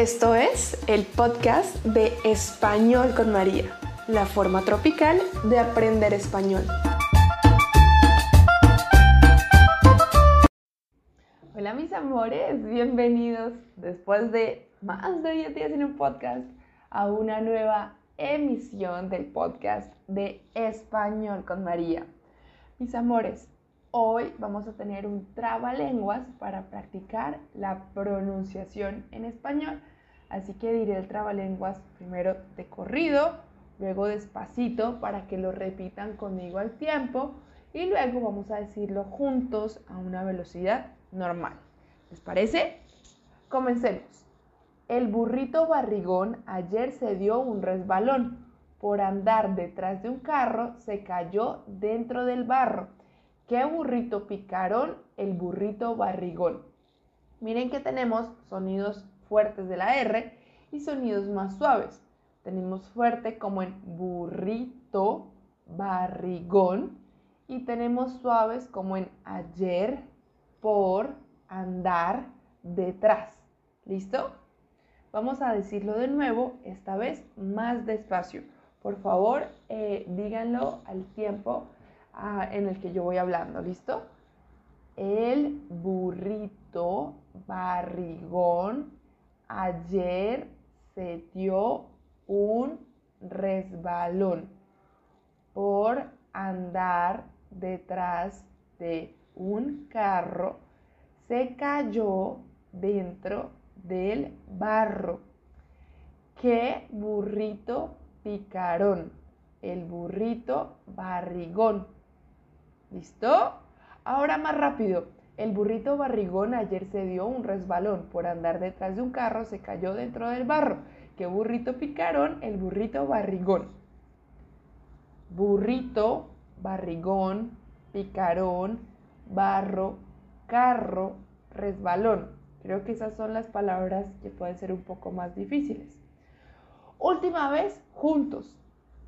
Esto es el podcast de Español con María, la forma tropical de aprender español. Hola mis amores, bienvenidos después de más de 10 días en un podcast a una nueva emisión del podcast de Español con María. Mis amores, hoy vamos a tener un trabalenguas para practicar la pronunciación en español. Así que diré el trabalenguas primero de corrido, luego despacito para que lo repitan conmigo al tiempo y luego vamos a decirlo juntos a una velocidad normal. ¿Les parece? Comencemos. El burrito barrigón ayer se dio un resbalón. Por andar detrás de un carro se cayó dentro del barro. ¿Qué burrito picarón? El burrito barrigón. Miren que tenemos sonidos fuertes de la R y sonidos más suaves. Tenemos fuerte como en burrito, barrigón y tenemos suaves como en ayer, por, andar, detrás. ¿Listo? Vamos a decirlo de nuevo, esta vez más despacio. Por favor, eh, díganlo al tiempo ah, en el que yo voy hablando, ¿listo? El burrito barrigón ayer se dio un resbalón por andar detrás de un carro, se cayó dentro del barro. ¿Qué burrito picarón? El burrito barrigón. ¿Listo? Ahora más rápido. El burrito barrigón ayer se dio un resbalón. Por andar detrás de un carro se cayó dentro del barro. ¿Qué burrito picarón? El burrito barrigón. Burrito, barrigón, picarón, barro, carro, resbalón. Creo que esas son las palabras que pueden ser un poco más difíciles. Última vez, juntos.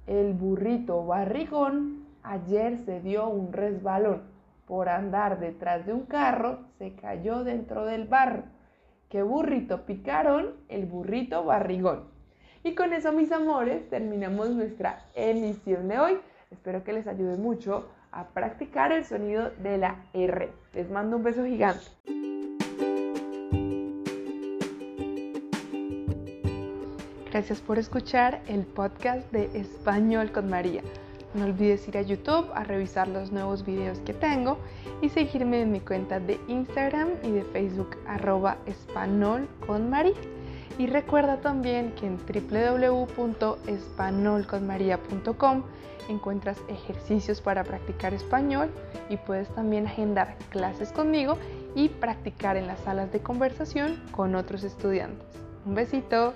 El burrito barrigón ayer se dio un resbalón. Por andar detrás de un carro se cayó dentro del barro. ¿Qué burrito picaron? El burrito barrigón. Y con eso, mis amores, terminamos nuestra emisión de hoy. Espero que les ayude mucho a practicar el sonido de la R. Les mando un beso gigante. Gracias por escuchar el podcast de Español con María. No olvides ir a YouTube a revisar los nuevos videos que tengo y seguirme en mi cuenta de Instagram y de Facebook arroba español con. Y recuerda también que en www.espanolconmaria.com encuentras ejercicios para practicar español y puedes también agendar clases conmigo y practicar en las salas de conversación con otros estudiantes. Un besito.